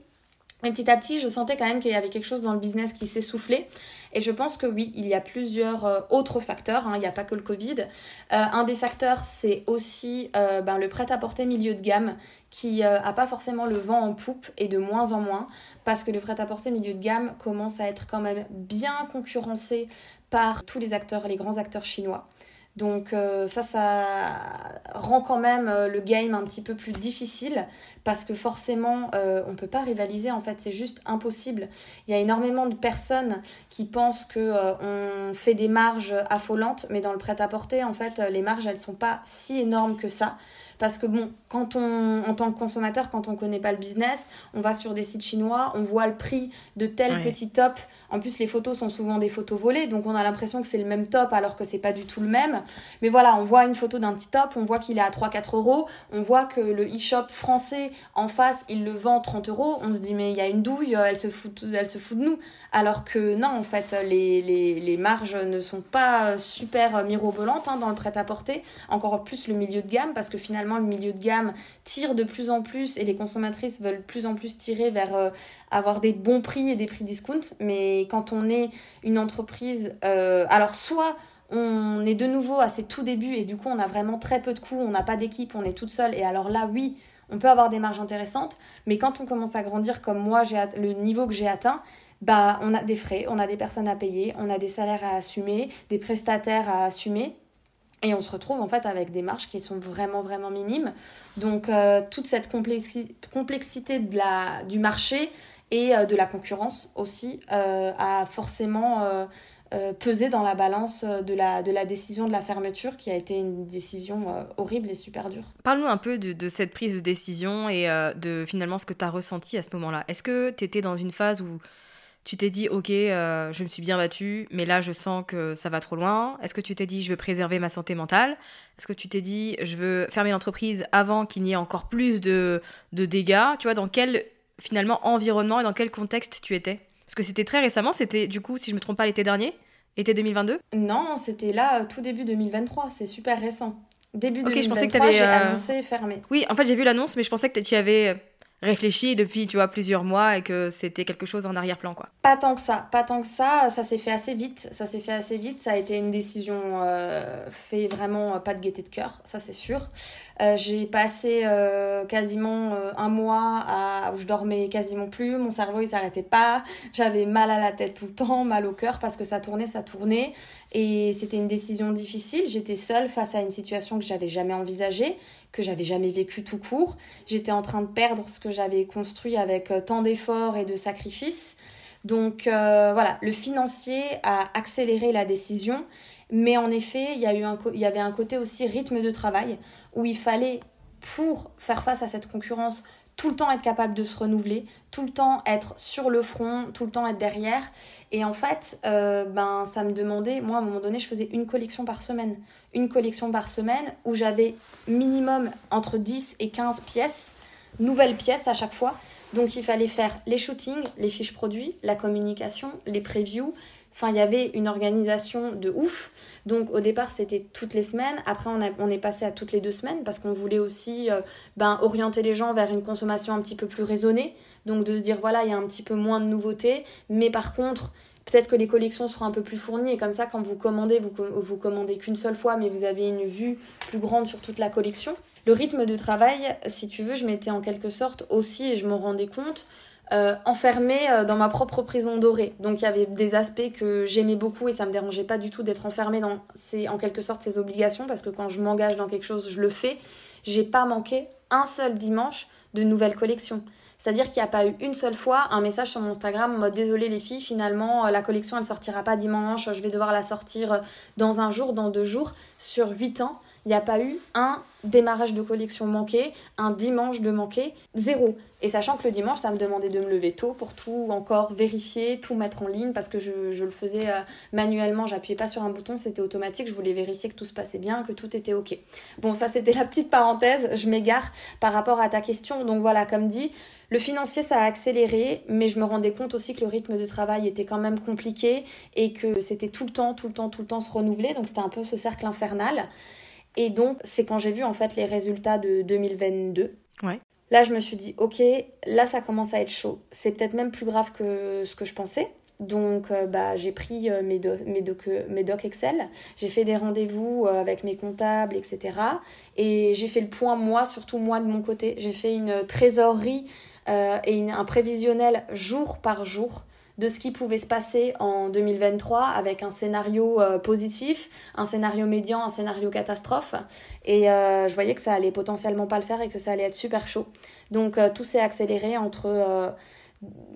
B: Et petit à petit, je sentais quand même qu'il y avait quelque chose dans le business qui s'essoufflait. Et je pense que oui, il y a plusieurs euh, autres facteurs. Hein. il n'y a pas que le Covid. Euh, un des facteurs, c'est aussi ben, le prêt-à-porter milieu de gamme qui n'a pas forcément le vent en poupe et de moins en moins. Parce que le prêt-à-porter milieu de gamme commence à être quand même bien concurrencé par tous les acteurs, les grands acteurs chinois. Donc euh, ça, ça rend quand même euh, le game un petit peu plus difficile parce que forcément, euh, on ne peut pas rivaliser. En fait, c'est juste impossible. Il y a énormément de personnes qui pensent que on fait des marges affolantes, mais dans le prêt-à-porter, en fait, les marges, elles sont pas si énormes que ça. Parce que bon, quand on, en tant que consommateur, quand on connaît pas le business, on va sur des sites chinois, on voit le prix de tel petit top. En plus, les photos sont souvent des photos volées, donc on a l'impression que c'est le même top alors que c'est pas du tout le même. Mais voilà, on voit une photo d'un petit top, on voit qu'il est à 3-4 euros, on voit que le e-shop français en face, il le vend 30 euros. On se dit, mais il y a une douille, elle se fout, elle se fout de nous. Alors que non, en fait, les, marges ne sont pas super mirobolantes hein, dans le prêt-à-porter, encore plus le milieu de gamme, parce que finalement, le milieu de gamme tire de plus en plus et les consommatrices veulent de plus en plus tirer vers euh, avoir des bons prix et des prix discount. Mais quand on est une entreprise, euh, alors soit on est de nouveau à ses tout débuts et du coup on a vraiment très peu de coûts, on n'a pas d'équipe, on est toute seule et alors là oui, on peut avoir des marges intéressantes, mais quand on commence à grandir comme moi, j'ai le niveau que j'ai atteint, bah on a des frais, on a des personnes à payer, on a des salaires à assumer, des prestataires à assumer et on se retrouve en fait avec des marges qui sont vraiment vraiment minimes. Donc euh, toute cette complexité de la, du marché et euh, de la concurrence aussi euh, a forcément pesé dans la balance de la, de la décision de la fermeture qui a été une décision horrible et super dure.
A: Parle-nous un peu de, de, cette prise de décision et de finalement ce que tu as ressenti à ce moment-là. Est-ce que tu étais dans une phase où tu t'es dit, ok, euh, je me suis bien battue, mais là, je sens que ça va trop loin. Est-ce que tu t'es dit, je veux préserver ma santé mentale? Est-ce que tu t'es dit, je veux fermer l'entreprise avant qu'il n'y ait encore plus de, de dégâts? Tu vois, dans quel, finalement, environnement et dans quel contexte tu étais? Parce que c'était très récemment, c'était, du coup, si je me trompe pas, l'été dernier? Été 2022
B: Non, c'était là, tout début 2023, c'est super récent. Début
A: okay,
B: 2023, je pensais
A: que avais,
B: j'ai euh, annoncé fermé.
A: Oui, en fait, j'ai vu l'annonce, mais je pensais que tu y avais réfléchi depuis, tu vois, plusieurs mois et que c'était quelque chose en arrière-plan, quoi.
B: Pas tant que ça, pas tant que ça. Ça s'est fait assez vite. Ça s'est fait assez vite. Ça a été une décision euh, fait vraiment euh, pas de gaieté de cœur, ça c'est sûr. Euh, j'ai passé quasiment un mois où je dormais quasiment plus. Mon cerveau il s'arrêtait pas. J'avais mal à la tête tout le temps, mal au cœur parce que ça tournait, ça tournait. Et c'était une décision difficile. J'étais seule face à une situation que j'avais jamais envisagée, que j'avais jamais vécue tout court. J'étais en train de perdre ce que j'avais construit avec euh, tant d'efforts et de sacrifices. Donc euh, voilà, le financier a accéléré la décision, mais en effet, il y, a eu un il y avait un côté aussi rythme de travail où il fallait, pour faire face à cette concurrence, tout le temps être capable de se renouveler, tout le temps être sur le front, tout le temps être derrière. Et en fait, euh, ben, ça me demandait, moi à un moment donné, je faisais une collection par semaine. Une collection par semaine où j'avais minimum entre 10 et 15 pièces, nouvelles pièces à chaque fois. Donc il fallait faire les shootings, les fiches produits, la communication, les previews. Enfin, il y avait une organisation de ouf. Donc au départ, c'était toutes les semaines. Après, on, est passé à toutes les deux semaines parce qu'on voulait aussi euh, ben, orienter les gens vers une consommation un petit peu plus raisonnée. Donc de se dire, voilà, il y a un petit peu moins de nouveautés. Mais par contre, peut-être que les collections seront un peu plus fournies. Et comme ça, quand vous commandez, vous, vous commandez qu'une seule fois, mais vous avez une vue plus grande sur toute la collection. Le rythme de travail, si tu veux, je m'étais en quelque sorte aussi, et je m'en rendais compte, euh, enfermée euh, dans ma propre prison dorée. Donc il y avait des aspects que j'aimais beaucoup et ça me dérangeait pas du tout d'être enfermée dans ces, en quelque sorte ces obligations parce que quand je m'engage dans quelque chose, je le fais. J'ai pas manqué un seul dimanche de nouvelles collections. C'est-à-dire qu'il n'y a pas eu une seule fois un message sur mon Instagram mode désolé les filles, finalement euh, la collection elle sortira pas dimanche, je vais devoir la sortir dans un jour, dans deux jours. Sur huit ans, il n'y a pas eu un démarrage de collection manqué, un dimanche de manqué, zéro. Et sachant que le dimanche, ça me demandait de me lever tôt pour tout encore vérifier, tout mettre en ligne, parce que je, le faisais euh, manuellement, j'appuyais pas sur un bouton, c'était automatique, je voulais vérifier que tout se passait bien, que tout était ok. Bon, ça c'était la petite parenthèse, je m'égare par rapport à ta question. Donc voilà, comme dit, le financier, ça a accéléré, mais je me rendais compte aussi que le rythme de travail était quand même compliqué et que c'était tout le temps, tout le temps, tout le temps se renouveler, donc c'était un peu ce cercle infernal. Et donc, c'est quand j'ai vu en fait les résultats de 2022.
A: Ouais.
B: Là, je me suis dit, ok, là, ça commence à être chaud. C'est peut-être même plus grave que ce que je pensais. Donc, euh, bah, j'ai pris euh, mes, mes, mes docs Excel, j'ai fait des rendez-vous euh, avec mes comptables, etc. Et j'ai fait le point, moi, surtout moi de mon côté. J'ai fait une trésorerie et un prévisionnel jour par jour de ce qui pouvait se passer en 2023 avec un scénario euh, positif, un scénario médian, un scénario catastrophe. Et euh, je voyais que ça allait potentiellement pas le faire et que ça allait être super chaud. Donc euh, tout s'est accéléré entre...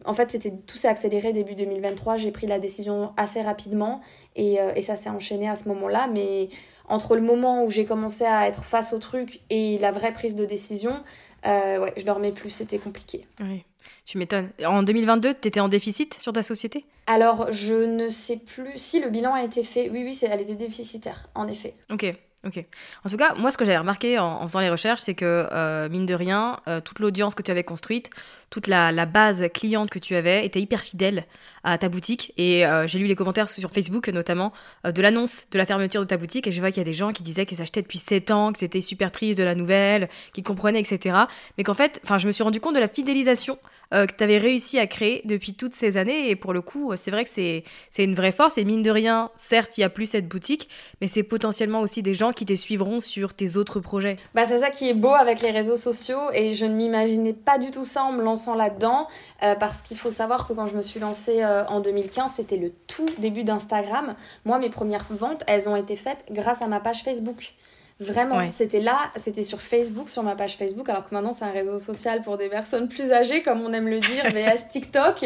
B: en fait, c'était tout s'est accéléré début 2023. J'ai pris la décision assez rapidement et, ça s'est enchaîné à ce moment-là. Mais entre le moment où j'ai commencé à être face au truc et la vraie prise de décision, ouais, je dormais plus, c'était compliqué.
A: Oui. Tu m'étonnes. En 2022, tu étais en déficit sur ta société?
B: Alors, je ne sais plus si le bilan a été fait. Oui, oui, elle était déficitaire, en effet.
A: Ok. Ok. En tout cas, moi, ce que j'avais remarqué en, faisant les recherches, c'est que, euh, mine de rien, euh, toute l'audience que tu avais construite, toute la, base cliente que tu avais était hyper fidèle à ta boutique. Et euh, j'ai lu les commentaires sur Facebook, notamment, de l'annonce de la fermeture de ta boutique. Et je vois qu'il y a des gens qui disaient qu'ils achetaient depuis 7 ans, que c'était super triste de la nouvelle, qu'ils comprenaient, etc. Mais qu'en fait, je me suis rendu compte de la fidélisation euh, que tu avais réussi à créer depuis toutes ces années. Et pour le coup, c'est vrai que c'est une vraie force. Et mine de rien, certes, il n'y a plus cette boutique, mais c'est potentiellement aussi des gens qui te suivront sur tes autres projets.
B: Bah, c'est ça qui est beau avec les réseaux sociaux. Et je ne m'imaginais pas du tout ça en me lançant là-dedans. Euh, parce qu'il faut savoir que quand je me suis lancée euh, en 2015, c'était le tout début d'Instagram. Moi, mes premières ventes, elles ont été faites grâce à ma page Facebook. Vraiment, c'était là, c'était sur Facebook, sur ma page Facebook, alors que maintenant c'est un réseau social pour des personnes plus âgées, comme on aime le dire, VS *laughs* TikTok.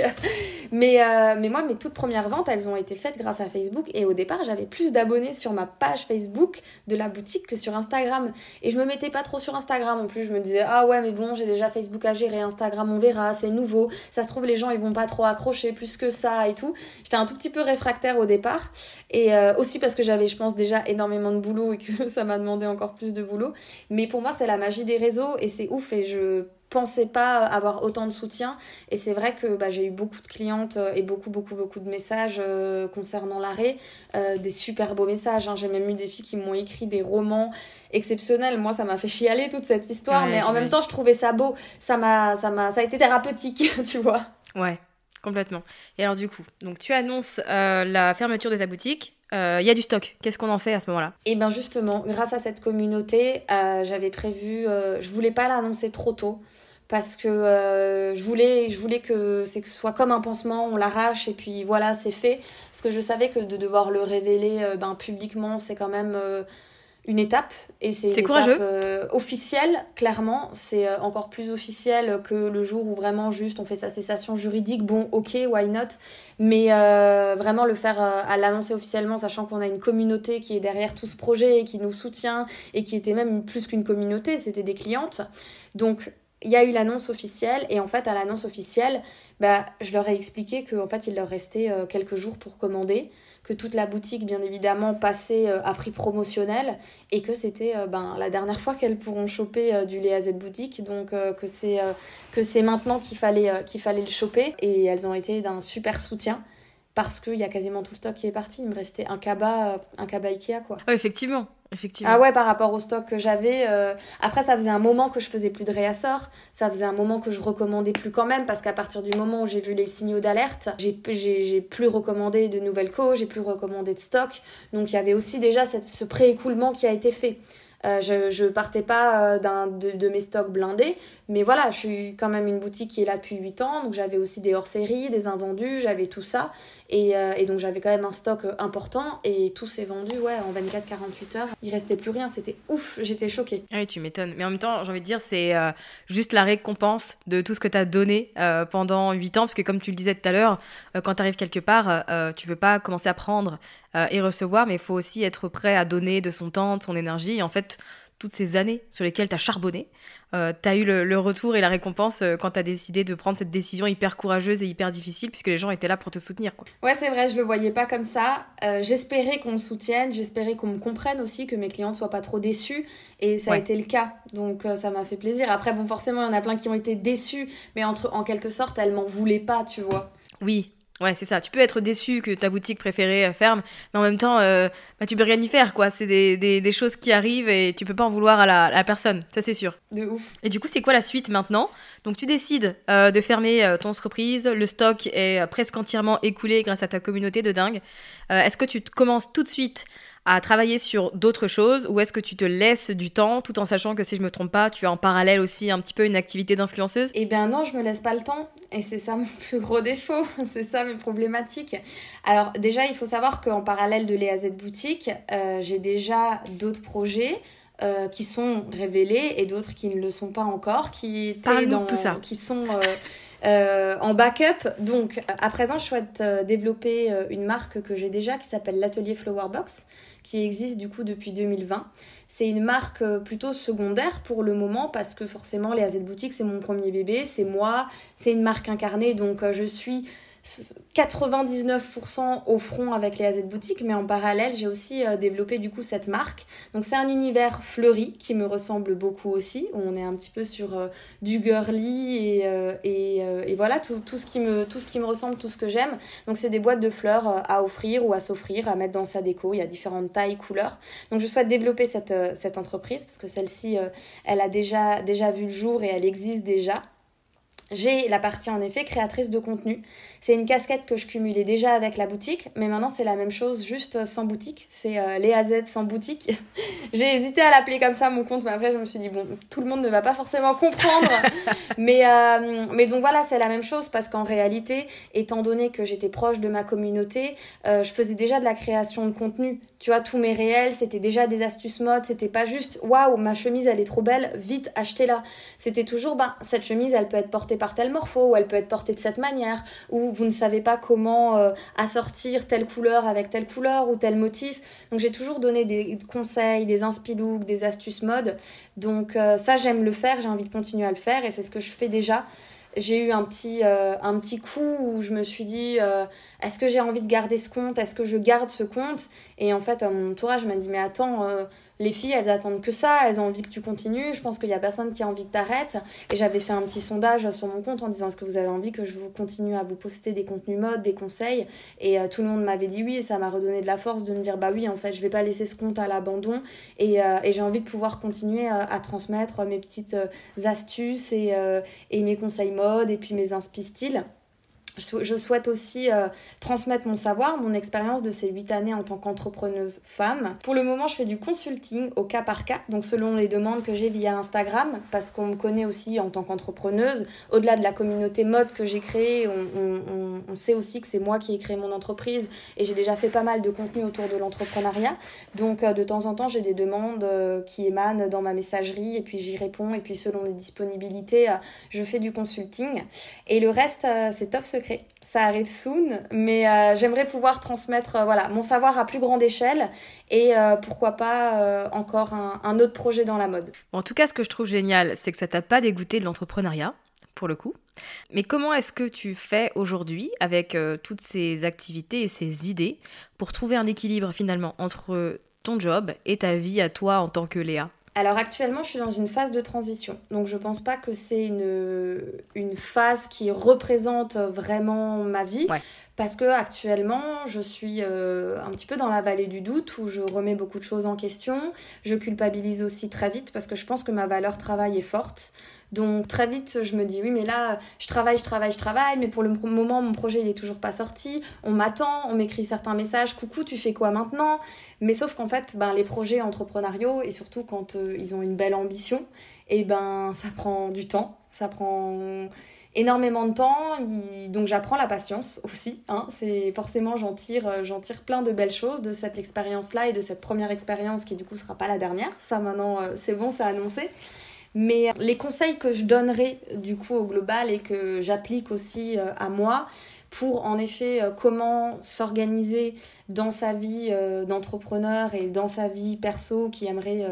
B: Mais, euh, mais moi, mes toutes premières ventes, elles ont été faites grâce à Facebook. Et au départ, j'avais plus d'abonnés sur ma page Facebook de la boutique que sur Instagram. Et je me mettais pas trop sur Instagram en plus. Je me disais, ah ouais, mais bon, j'ai déjà Facebook à gérer, Instagram, on verra, c'est nouveau. Ça se trouve, les gens, ils vont pas trop accrocher plus que ça et tout. J'étais un tout petit peu réfractaire au départ. Et euh, aussi parce que j'avais, je pense, déjà énormément de boulot et que *laughs* ça m'a demandé encore plus de boulot. Mais pour moi, c'est la magie des réseaux et c'est ouf et je pensais pas avoir autant de soutien. Et c'est vrai que bah, j'ai eu beaucoup de clientes euh, et beaucoup beaucoup beaucoup de messages euh, concernant l'arrêt euh, des super beaux messages hein. j'ai même eu des filles qui m'ont écrit des romans exceptionnels. Moi ça m'a fait chialer toute cette histoire mais en même temps je trouvais ça beau. Ça m'a ça m'a ça a été thérapeutique *laughs* tu vois.
A: Ouais complètement. Et alors du coup donc tu annonces la fermeture de ta boutique il euh, y a du stock. Qu'est-ce qu'on en fait à ce moment-là?
B: Eh bien justement, grâce à cette communauté, euh, j'avais prévu, euh, je voulais pas l'annoncer trop tôt parce que je voulais que ce soit comme un pansement on l'arrache et puis voilà c'est fait parce que je savais que de devoir le révéler ben publiquement c'est quand même une étape et c'est
A: courageux.
B: étape euh, officielle clairement. C'est euh, encore plus officiel que le jour où vraiment juste on fait sa cessation juridique. Bon ok why not? Mais euh, vraiment le faire euh, à l'annoncer officiellement sachant qu'on a une communauté qui est derrière tout ce projet et qui nous soutient et qui était même plus qu'une communauté c'était des clientes. Donc il y a eu l'annonce officielle et en fait à l'annonce officielle bah, je leur ai expliqué qu'en fait il leur restait euh, quelques jours pour commander que toute la boutique bien évidemment passait euh, à prix promotionnel et que c'était euh, ben, la dernière fois qu'elles pourront choper du lait à Z boutique. Donc que c'est que c'est maintenant qu'il fallait qu'il fallait le choper. Et elles ont été d'un super soutien parce qu'il y a quasiment tout le stock qui est parti. Il me restait un cabas un cabas Ikea quoi.
A: Effectivement. Effectivement.
B: ah ouais, par rapport au stock que j'avais. euh, Après, ça faisait un moment que je faisais plus de réassort. Ça faisait un moment que je recommandais plus quand même, parce qu'à partir du moment où j'ai vu les signaux d'alerte, j'ai plus recommandé de nouvelles co, j'ai plus recommandé de stock. Donc il y avait aussi déjà cette, ce pré-écoulement qui a été fait. Euh, je, je partais pas euh, d'un de, de mes stocks blindés, mais voilà, je suis quand même une boutique qui est là depuis 8 ans, donc j'avais aussi des hors-séries, des invendus, j'avais tout ça, et, euh, donc j'avais quand même un stock euh, important, et tout s'est vendu, ouais, en 24-48 heures. Il restait plus rien, c'était ouf, j'étais choquée.
A: Ah Oui, tu m'étonnes. Mais en même temps, j'ai envie de dire, c'est euh, juste la récompense de tout ce que tu as donné pendant 8 ans. Parce que comme tu le disais tout à l'heure, quand tu arrives quelque part, tu veux pas commencer à prendre et recevoir, mais il faut aussi être prêt à donner de son temps, de son énergie. Et en fait, toutes ces années sur lesquelles tu as charbonné, euh, tu as eu le, le retour et la récompense euh, quand tu as décidé de prendre cette décision hyper courageuse et hyper difficile, puisque les gens étaient là pour te soutenir. Quoi.
B: Ouais, c'est vrai, je le voyais pas comme ça. Euh, j'espérais qu'on me soutienne, j'espérais qu'on me comprenne aussi, que mes clients soient pas trop déçus. Et ça a été le cas. Donc euh, ça m'a fait plaisir. Après, bon, forcément, il y en a plein qui ont été déçus. Mais entre, en quelque sorte, elles m'en voulaient pas, tu vois.
A: Oui, ouais, c'est ça. Tu peux être déçu que ta boutique préférée euh, ferme, mais en même temps, euh, bah, tu peux rien y faire, quoi. C'est des, des, des choses qui arrivent et tu peux pas en vouloir à la, à la personne, ça c'est sûr.
B: De ouf.
A: Et du coup, c'est quoi la suite maintenant? Donc, tu décides euh, de fermer euh, ton entreprise, le stock est presque entièrement écoulé grâce à ta communauté de dingue. Est-ce que tu commences tout de suite à travailler sur d'autres choses ou est-ce que tu te laisses du temps tout en sachant que si je me trompe pas, tu as en parallèle aussi un petit peu une activité d'influenceuse?
B: Eh bien non, je me laisse pas le temps. Et c'est ça mon *laughs* plus gros défaut. *laughs* c'est ça mes problématiques. Alors déjà, il faut savoir qu'en parallèle de Léa Z Boutique, euh, j'ai déjà d'autres projets. euh, qui sont révélés et d'autres qui ne le sont pas encore, qui étaient dans,
A: tout ça.
B: qui sont euh, euh, en backup. Donc, à présent, je souhaite euh, développer euh, une marque que j'ai déjà qui s'appelle l'atelier Flowerbox, qui existe du coup depuis 2020. C'est une marque plutôt secondaire pour le moment parce que forcément les AZ Boutiques c'est mon premier bébé, c'est moi, c'est une marque incarnée donc je suis 99% au front avec les AZ Boutiques mais en parallèle j'ai aussi euh, développé du coup cette marque. Donc c'est un univers fleuri qui me ressemble beaucoup aussi où on est un petit peu sur euh, du girly et, euh, et, euh, et voilà tout, tout, ce qui me, tout ce qui me ressemble, tout ce que j'aime. Donc c'est des boîtes de fleurs euh, à offrir ou à s'offrir, à mettre dans sa déco. Il y a différentes tailles, couleurs. Donc je souhaite développer cette, cette entreprise parce que celle-ci, elle a déjà, déjà vu le jour et elle existe déjà. J'ai la partie en effet créatrice de contenu. C'est une casquette que je cumulais déjà avec la boutique, mais maintenant c'est la même chose juste sans boutique. C'est euh, les AZ sans boutique. *laughs* J'ai hésité à l'appeler comme ça mon compte, mais après je me suis dit bon, tout le monde ne va pas forcément comprendre. *laughs* mais, euh, mais donc voilà, c'est la même chose parce qu'en réalité, étant donné que j'étais proche de ma communauté, euh, je faisais déjà de la création de contenu. Tu vois, tous mes réels, c'était déjà des astuces mode, c'était pas juste waouh, ma chemise elle est trop belle, vite achetez-la. C'était toujours ben cette chemise elle peut être portée par tel morpho ou elle peut être portée de cette manière ou vous ne savez pas comment euh, assortir telle couleur avec telle couleur ou tel motif. Donc j'ai toujours donné des conseils, des inspi-look, des astuces mode. Donc euh, ça j'aime le faire, j'ai envie de continuer à le faire et c'est ce que je fais déjà. J'ai eu un petit, euh, un petit coup où je me suis dit est-ce que j'ai envie de garder ce compte? Est-ce que je garde ce compte? Et en fait, mon entourage m'a dit mais attends, les filles elles attendent que ça, elles ont envie que tu continues. Je pense qu'il y a personne qui a envie que t'arrêtes. Et j'avais fait un petit sondage sur mon compte en disant est-ce que vous avez envie que je vous continue à vous poster des contenus mode, des conseils? Et euh, tout le monde m'avait dit oui et ça m'a redonné de la force de me dire bah oui en fait je vais pas laisser ce compte à l'abandon et, euh, et j'ai envie de pouvoir continuer à, à transmettre mes petites euh, astuces et, euh, et mes conseils mode et puis mes inspi style. Je souhaite aussi euh, transmettre mon savoir, mon expérience de ces huit années en tant qu'entrepreneuse femme. Pour le moment, je fais du consulting au cas par cas, donc selon les demandes que j'ai via Instagram, parce qu'on me connaît aussi en tant qu'entrepreneuse. Au-delà de la communauté mode que j'ai créée, on, sait aussi que c'est moi qui ai créé mon entreprise et j'ai déjà fait pas mal de contenu autour de l'entrepreneuriat. Donc euh, de temps en temps, j'ai des demandes euh, qui émanent dans ma messagerie et puis j'y réponds et puis selon les disponibilités, je fais du consulting. Et le reste, c'est top secret ça arrive soon, mais euh, j'aimerais pouvoir transmettre euh, voilà, mon savoir à plus grande échelle et euh, pourquoi pas encore un, autre projet dans la mode.
A: en tout cas, ce que je trouve génial, c'est que ça t'a pas dégoûté de l'entrepreneuriat, pour le coup. Mais comment est-ce que tu fais aujourd'hui avec toutes ces activités et ces idées pour trouver un équilibre finalement entre ton job et ta vie à toi en tant que Léa?
B: Alors actuellement, je suis dans une phase de transition. Donc je pense pas que c'est une, une phase qui représente vraiment ma vie. Parce que actuellement, je suis euh, un petit peu dans la vallée du doute où je remets beaucoup de choses en question. Je culpabilise aussi très vite parce que je pense que ma valeur travail est forte. Donc très vite, je me dis oui, mais là, je travaille, je travaille, je travaille, mais pour le moment, mon projet, il est toujours pas sorti. On m'attend, on m'écrit certains messages, coucou, tu fais quoi maintenant? Mais sauf qu'en fait, ben, les projets entrepreneuriaux, et surtout quand euh, ils ont une belle ambition, et ben ça prend du temps, ça prend énormément de temps, donc j'apprends la patience aussi. Hein. C'est forcément j'en tire, euh, j'en tire plein de belles choses de cette expérience-là et de cette première expérience qui du coup sera pas la dernière. Ça maintenant euh, c'est bon, c'est annoncé. Mais les conseils que je donnerai du coup au global et que j'applique aussi euh, à moi pour en effet euh, comment s'organiser dans sa vie euh, d'entrepreneur et dans sa vie perso qui aimerait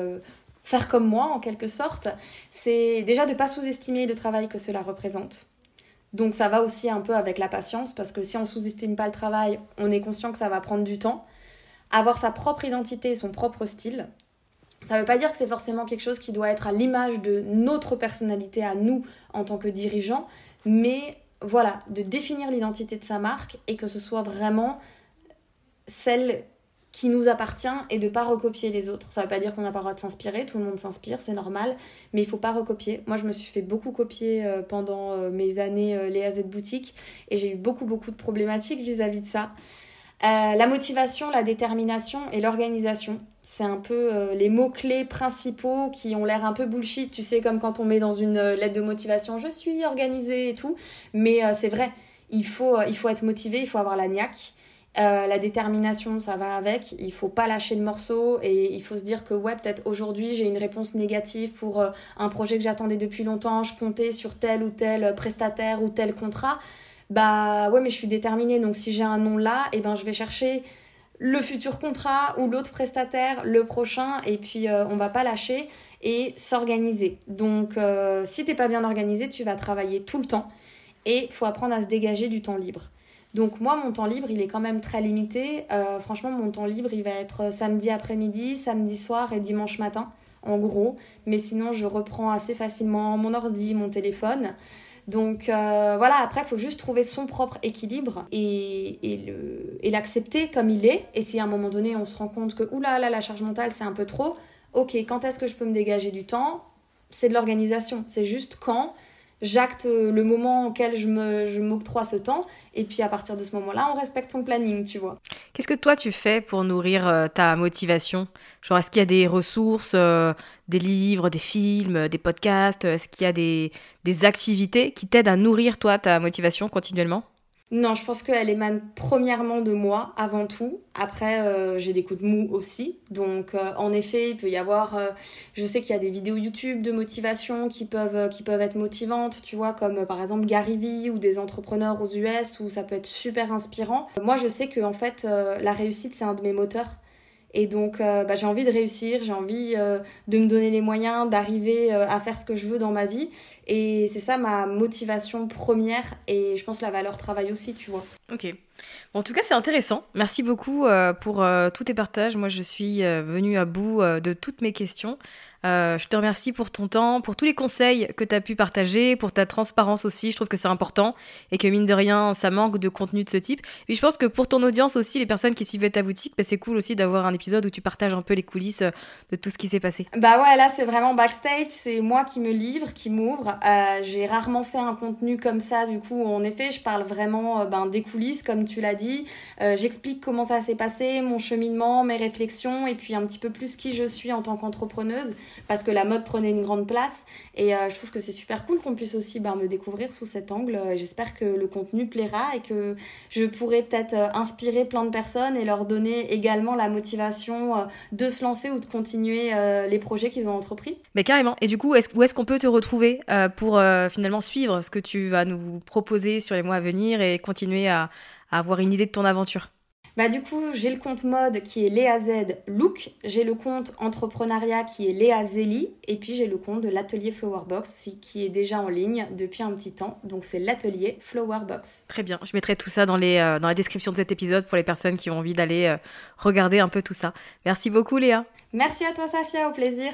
B: faire comme moi en quelque sorte, c'est déjà de ne pas sous-estimer le travail que cela représente. Donc ça va aussi un peu avec la patience parce que si on sous-estime pas le travail, on est conscient que ça va prendre du temps. Avoir sa propre identité son propre style, ça ne veut pas dire que c'est forcément quelque chose qui doit être à l'image de notre personnalité à nous en tant que dirigeants, mais voilà, de définir l'identité de sa marque et que ce soit vraiment celle qui nous appartient et de pas recopier les autres. Ça ne veut pas dire qu'on n'a pas le droit de s'inspirer, tout le monde s'inspire, c'est normal, mais il faut pas recopier. Moi, je me suis fait beaucoup copier euh, pendant euh, mes années euh, Léa Z Boutique et j'ai eu beaucoup, beaucoup de problématiques vis-à-vis de ça. la motivation, la détermination et l'organisation c'est un peu les mots-clés principaux qui ont l'air un peu bullshit, tu sais, comme quand on met dans une lettre de motivation, je suis organisée et tout. Mais c'est vrai, il faut, il faut être motivé, il faut avoir la niaque. La détermination, ça va avec. Il faut pas lâcher le morceau et il faut se dire que ouais, peut-être aujourd'hui j'ai une réponse négative pour un projet que j'attendais depuis longtemps. Je comptais sur tel ou tel prestataire ou tel contrat. Bah ouais, mais je suis déterminée. Donc si j'ai un nom là, et eh ben je vais chercher le futur contrat ou l'autre prestataire, le prochain, et puis euh, on va pas lâcher et s'organiser. Donc euh, si t'es pas bien organisé, tu vas travailler tout le temps et faut apprendre à se dégager du temps libre. Donc moi, mon temps libre, il est quand même très limité. Euh, franchement, mon temps libre, il va être samedi après-midi, samedi soir et dimanche matin, en gros. Mais sinon, je reprends assez facilement mon ordi, mon téléphone. Donc euh, voilà, après, il faut juste trouver son propre équilibre et, l'accepter comme il est. Et si à un moment donné, on se rend compte que, oulala, la charge mentale, c'est un peu trop, ok, quand est-ce que je peux me dégager du temps? C'est de l'organisation. C'est juste quand j'acte le moment auquel je m'octroie ce temps et puis à partir de ce moment-là, on respecte son planning, tu vois.
A: Qu'est-ce que toi tu fais pour nourrir euh, ta motivation? Genre est-ce qu'il y a des ressources, euh, des livres, des films, des podcasts? Est-ce qu'il y a des, des activités qui t'aident à nourrir toi ta motivation continuellement?
B: Non, je pense qu'elle émane premièrement de moi avant tout. Après, euh, j'ai des coups de mou aussi. Donc, euh, en effet, il peut y avoir. Euh, je sais qu'il y a des vidéos YouTube de motivation qui peuvent, qui peuvent être motivantes, tu vois, comme par exemple Gary Vee ou des entrepreneurs aux US où ça peut être super inspirant. Moi, je sais que en fait, la réussite, c'est un de mes moteurs. Et donc, euh, bah, j'ai envie de réussir, j'ai envie euh, de me donner les moyens d'arriver euh, à faire ce que je veux dans ma vie. Et c'est ça ma motivation première. Et je pense la valeur travail aussi, tu vois.
A: Ok. En tout cas, c'est intéressant. Merci beaucoup pour tous tes partages. Moi, je suis venue à bout de toutes mes questions. Euh, je te remercie pour ton temps, pour tous les conseils que tu as pu partager, pour ta transparence aussi. Je trouve que c'est important et que mine de rien, ça manque de contenu de ce type. Et je pense que pour ton audience aussi, les personnes qui suivaient ta boutique, bah, c'est cool aussi d'avoir un épisode où tu partages un peu les coulisses euh, de tout ce qui s'est passé.
B: Bah ouais, là c'est vraiment backstage, c'est moi qui me livre, qui m'ouvre. Euh, j'ai rarement fait un contenu comme ça, du coup, en effet, je parle vraiment ben, des coulisses, comme tu l'as dit. J'explique comment ça s'est passé, mon cheminement, mes réflexions, et puis un petit peu plus qui je suis en tant qu'entrepreneuse parce que la mode prenait une grande place. Et euh, je trouve que c'est super cool qu'on puisse aussi ben, me découvrir sous cet angle. J'espère que le contenu plaira et que je pourrai peut-être euh, inspirer plein de personnes et leur donner également la motivation euh, de se lancer ou de continuer les projets qu'ils ont entrepris.
A: Mais carrément. Et du coup, où est-ce qu'on peut te retrouver pour finalement suivre ce que tu vas nous proposer sur les mois à venir et continuer à avoir une idée de ton aventure?
B: Bah du coup, j'ai le compte mode qui est Léa Z Look, j'ai le compte entrepreneuriat qui est Léa Zeli, et puis j'ai le compte de l'atelier Flowerbox qui est déjà en ligne depuis un petit temps. Donc c'est l'atelier Flowerbox.
A: Très bien, je mettrai tout ça dans, les, euh, dans la description de cet épisode pour les personnes qui ont envie d'aller euh, regarder un peu tout ça. Merci beaucoup Léa.
B: Merci à toi Safia, au plaisir.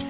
C: The